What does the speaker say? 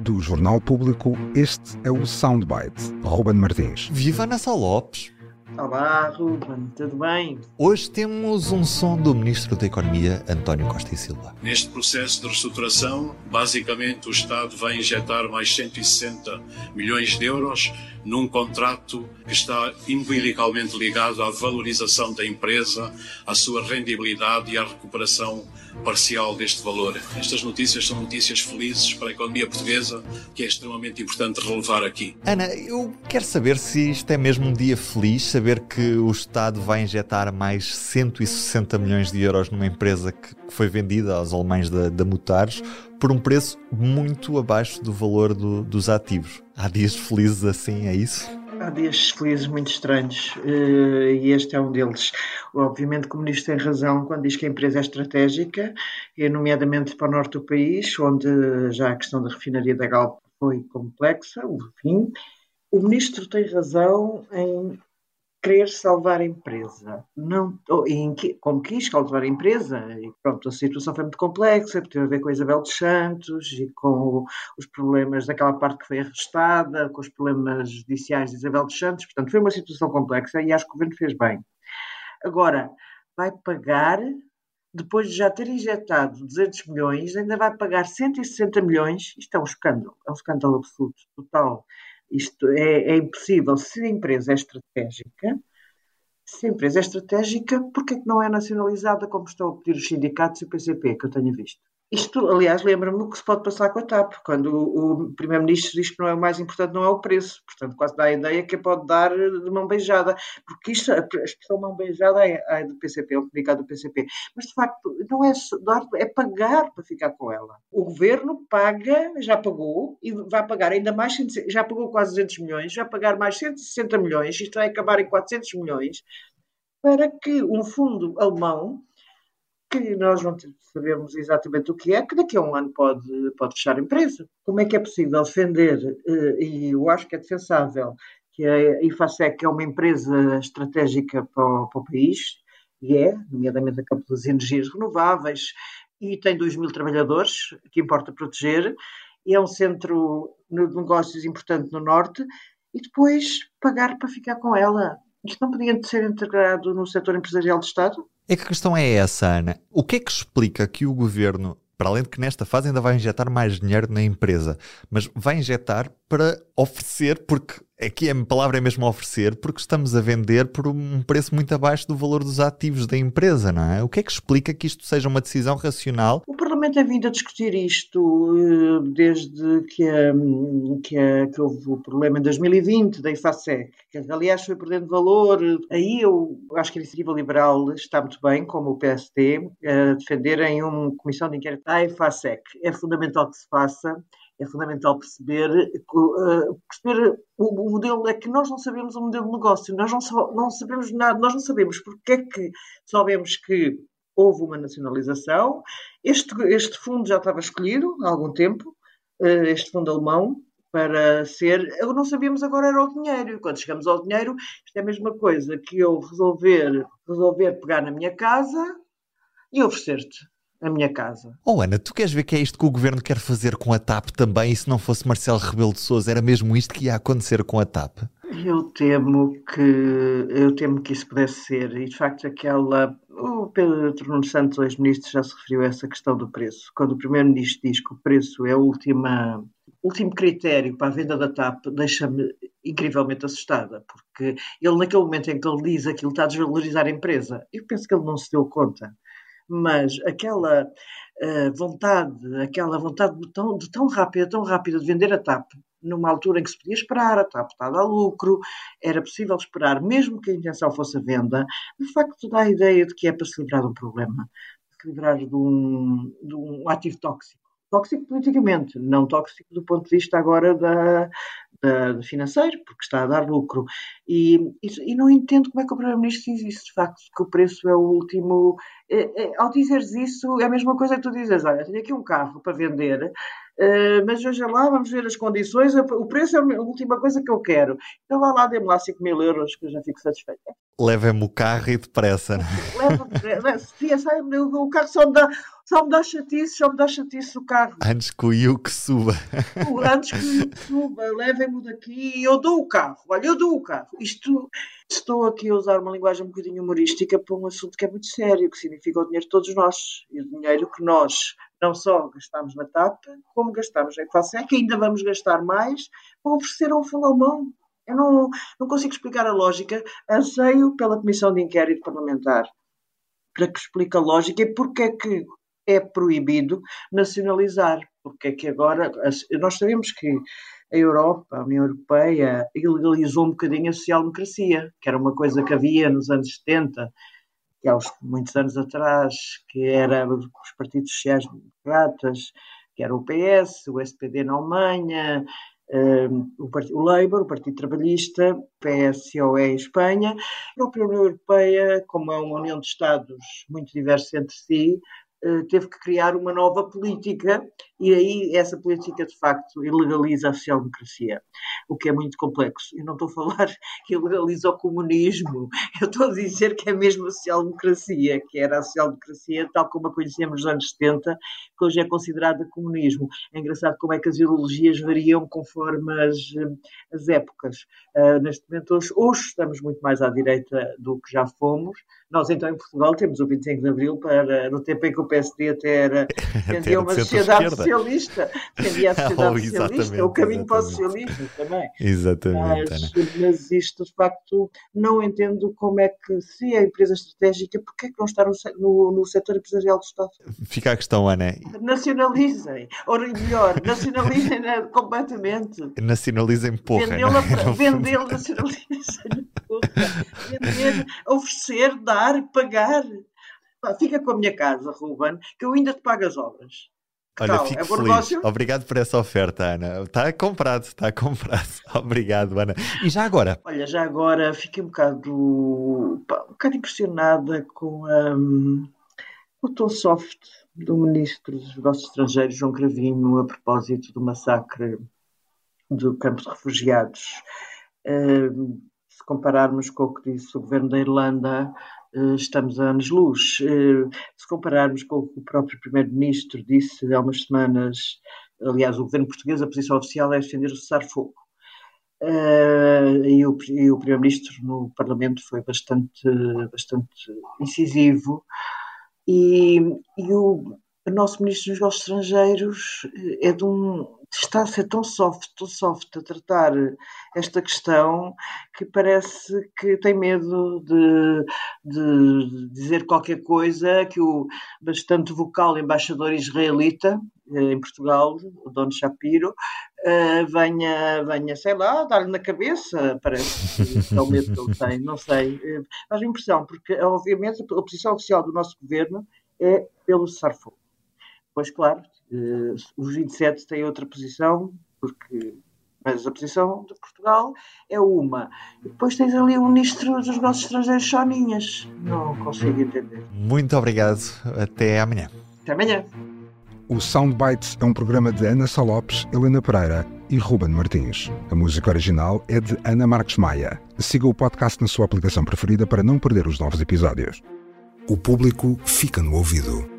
Do Jornal Público, este é o Soundbite. Ruben Martins. Viva Ana Lopes. Olá, Ruben, tudo bem? Hoje temos um som do Ministro da Economia, António Costa e Silva. Neste processo de reestruturação, basicamente o Estado vai injetar mais 160 milhões de euros num contrato que está umbilicalmente ligado à valorização da empresa, à sua rendibilidade e à recuperação parcial deste valor. Estas notícias são notícias felizes para a economia portuguesa, que é extremamente importante relevar aqui. Ana, eu quero saber se isto é mesmo um dia feliz, saber que o Estado vai injetar mais 160 milhões de euros numa empresa que foi vendida aos alemães da, da Mutares por um preço muito abaixo do valor do, dos ativos. Há dias felizes assim, é isso? Há dias felizes muito estranhos eh, e este é um deles. Obviamente o Ministro tem razão quando diz que a empresa é estratégica, nomeadamente para o norte do país, onde já a questão da refinaria da Galp foi complexa, o fim. O Ministro tem razão em querer salvar a empresa. Não, em, como quis salvar a empresa, e pronto, a situação foi muito complexa, teve a ver com a Isabel dos Santos e com os problemas daquela parte que foi arrestada, com os problemas judiciais de Isabel dos Santos, portanto foi uma situação complexa e acho que o governo fez bem. Agora, vai pagar, depois de já ter injetado 200 milhões, ainda vai pagar 160 milhões, isto é um escândalo, é um escândalo absoluto, total. Isto é, é impossível. Se a empresa é estratégica, se a empresa é estratégica, porquê é que não é nacionalizada como estão a pedir os sindicatos e o PCP, que eu tenho visto? Isto, aliás, lembra-me o que se pode passar com a TAP, quando o, o Primeiro-Ministro diz que não é o mais importante, não é o preço. Portanto, quase dá a ideia que pode dar de mão beijada, porque isto, a expressão mão beijada é, é do PCP, é o comunicado do PCP. Mas, de facto, não é dar, é pagar para ficar com ela. O Governo paga, já pagou, e vai pagar ainda mais, já pagou quase 200 milhões, vai pagar mais 160 milhões, isto vai acabar em 400 milhões, para que um fundo alemão que nós não sabemos exatamente o que é, que daqui a um ano pode, pode fechar a empresa. Como é que é possível defender, eh, e eu acho que é defensável, que a IFASEC é uma empresa estratégica para o, para o país, e é, nomeadamente a campo das energias renováveis, e tem 2 mil trabalhadores, que importa proteger, e é um centro de negócios importante no Norte, e depois pagar para ficar com ela. Isto não podia ser integrado no setor empresarial do Estado? É que a questão é essa, Ana. O que é que explica que o governo, para além de que nesta fase ainda vai injetar mais dinheiro na empresa, mas vai injetar para oferecer, porque aqui a palavra é mesmo oferecer, porque estamos a vender por um preço muito abaixo do valor dos ativos da empresa, não é? O que é que explica que isto seja uma decisão racional? O Parlamento tem vindo a discutir isto eh, desde que, que, que houve o problema em 2020 da IFASEC, que aliás foi perdendo valor. Aí eu acho que a Iniciativa Liberal está muito bem, como o PSD, a defenderem uma comissão de inquérito da IFASEC. É fundamental que se faça é fundamental perceber, uh, perceber o, modelo, é que nós não sabemos o modelo de negócio, nós não, não sabemos nada, nós não sabemos porque é que sabemos que houve uma nacionalização, este, este fundo já estava escolhido há algum tempo, uh, este fundo alemão, para ser. Eu não sabíamos agora era o dinheiro. Quando chegamos ao dinheiro, isto é a mesma coisa que eu resolver, resolver pegar na minha casa e oferecer-te a minha casa. Oh Ana, tu queres ver que é isto que o governo quer fazer com a TAP também? E se não fosse Marcelo Rebelo de Sousa, era mesmo isto que ia acontecer com a TAP? Eu temo que eu temo que isso pudesse ser. E de facto aquela. O Pedro Nuno Santos, ex-ministro, já se referiu a essa questão do preço. Quando o primeiro-ministro diz que o preço é o última, último critério para a venda da TAP, deixa-me incrivelmente assustada, porque ele, naquele momento em que ele diz aquilo, está a desvalorizar a empresa. Eu penso que ele não se deu conta mas aquela uh, vontade, aquela vontade de tão, de tão rápida, tão rápida de vender a TAP, numa altura em que se podia esperar, a TAP está a dar lucro, era possível esperar, mesmo que a intenção fosse a venda, de facto dá a ideia de que é para se livrar de um problema, se livrar de um, de um ativo tóxico. Tóxico politicamente, não tóxico do ponto de vista agora da, da, financeiro, porque está a dar lucro. E, e, e não entendo como é que o Primeiro-Ministro diz isso, de facto, que o preço é o último. É, é, ao dizeres isso, é a mesma coisa que tu dizes: olha, tenho aqui um carro para vender, uh, mas veja lá, vamos ver as condições, o preço é a última coisa que eu quero. Então vá lá, dê-me lá 5 mil euros, que eu já fico satisfeito. Leva-me o carro e depressa. Leva, se o carro só dá Só me dá chatice, só me dá chatice o carro. Antes que o Yuke suba. Antes que o Yuke suba, levem-me daqui e eu dou o carro. Olha, eu dou o carro. Isto, estou aqui a usar uma linguagem um bocadinho humorística para um assunto que é muito sério, que significa o dinheiro de todos nós. E o dinheiro que nós não só gastamos na TAP, como gastamos na Equacec, que ainda vamos gastar mais para oferecer ao fundo mão. Eu não, não consigo explicar a lógica. Anseio pela Comissão de Inquérito Parlamentar para que explique a lógica e porque é que é proibido nacionalizar. Porque é que agora. Nós sabemos que a Europa, a União Europeia, ilegalizou um bocadinho a social-democracia, que era uma coisa que havia nos anos 70, que há muitos anos atrás, que era os partidos sociais-democratas, que era o PS, o SPD na Alemanha, um, o, o Labour, o Partido Trabalhista, PSOE em Espanha, a própria União Europeia, como é uma união de Estados muito diversos entre si, teve que criar uma nova política e aí essa política de facto ilegaliza a social-democracia, o que é muito complexo. Eu não estou a falar que ilegaliza o comunismo, eu estou a dizer que é mesmo a social-democracia, que era a social-democracia tal como a conhecíamos nos anos 70, que hoje é considerada comunismo. É engraçado como é que as ideologias variam conforme as, eh, as épocas. Uh, neste momento, hoje, hoje estamos muito mais à direita do que já fomos. Nós, então, em Portugal, temos o 25 de Abril, para, no tempo em que o PSD até era defendia uma sociedade socialista, defendia a sociedade oh, socialista, o caminho para o socialismo também. Exatamente. Mas, mas, isto, de facto, não entendo como é que, se é empresa estratégica, porque é que não está no, no, no setor empresarial do Estado? Fica a questão, Ana. Nacionalizem, ou melhor, nacionalizem completamente. Nacionalizem porra. Vendê-la, vendê-la, nacionalizem. Vender, oferecer, dar, pagar fica com a minha casa, Ruben, que eu ainda te pago as obras. Olha, tal? fico é feliz. Negócio? Obrigado por essa oferta, Ana. Está comprado, está comprado. Obrigado, Ana. E já agora? Olha, já agora fiquei um bocado, um bocado impressionada com um, o tom soft do Ministro dos Negócios Estrangeiros, João Cravinho, a propósito do massacre do campo de refugiados. Um, se compararmos com o que disse o governo da Irlanda, estamos a anos-luz. Eh, se compararmos com o que o próprio Primeiro-Ministro disse há umas semanas, aliás, o governo português, a posição oficial é defender o cessar-fogo. Uh, e o, o Primeiro-Ministro no Parlamento foi bastante, bastante incisivo. E, e o, o nosso Ministro dos Negócios Estrangeiros é de um, está a ser tão soft, tão soft a tratar esta questão que parece que tem medo de, de dizer qualquer coisa que o bastante vocal embaixador israelita eh, em Portugal, o Don Shapiro, uh, venha, venha, sei lá, dar-lhe na cabeça, parece que é o medo que ele tem, não sei. Uh, faz impressão, porque obviamente a posição oficial do nosso governo é pelo cessar-fogo. Pois claro, Uh, os 27 têm outra posição, porque mas a posição de Portugal é uma. E depois tens ali o Ministro dos Negócios Estrangeiros Soninhas. Não consigo entender. Muito obrigado. Até amanhã. Até amanhã. O Soundbites é um programa de Ana Salopes, Helena Pereira e Ruben Martins. A música original é de Ana Marques Maia. Siga o podcast na sua aplicação preferida para não perder os novos episódios. O público fica no ouvido.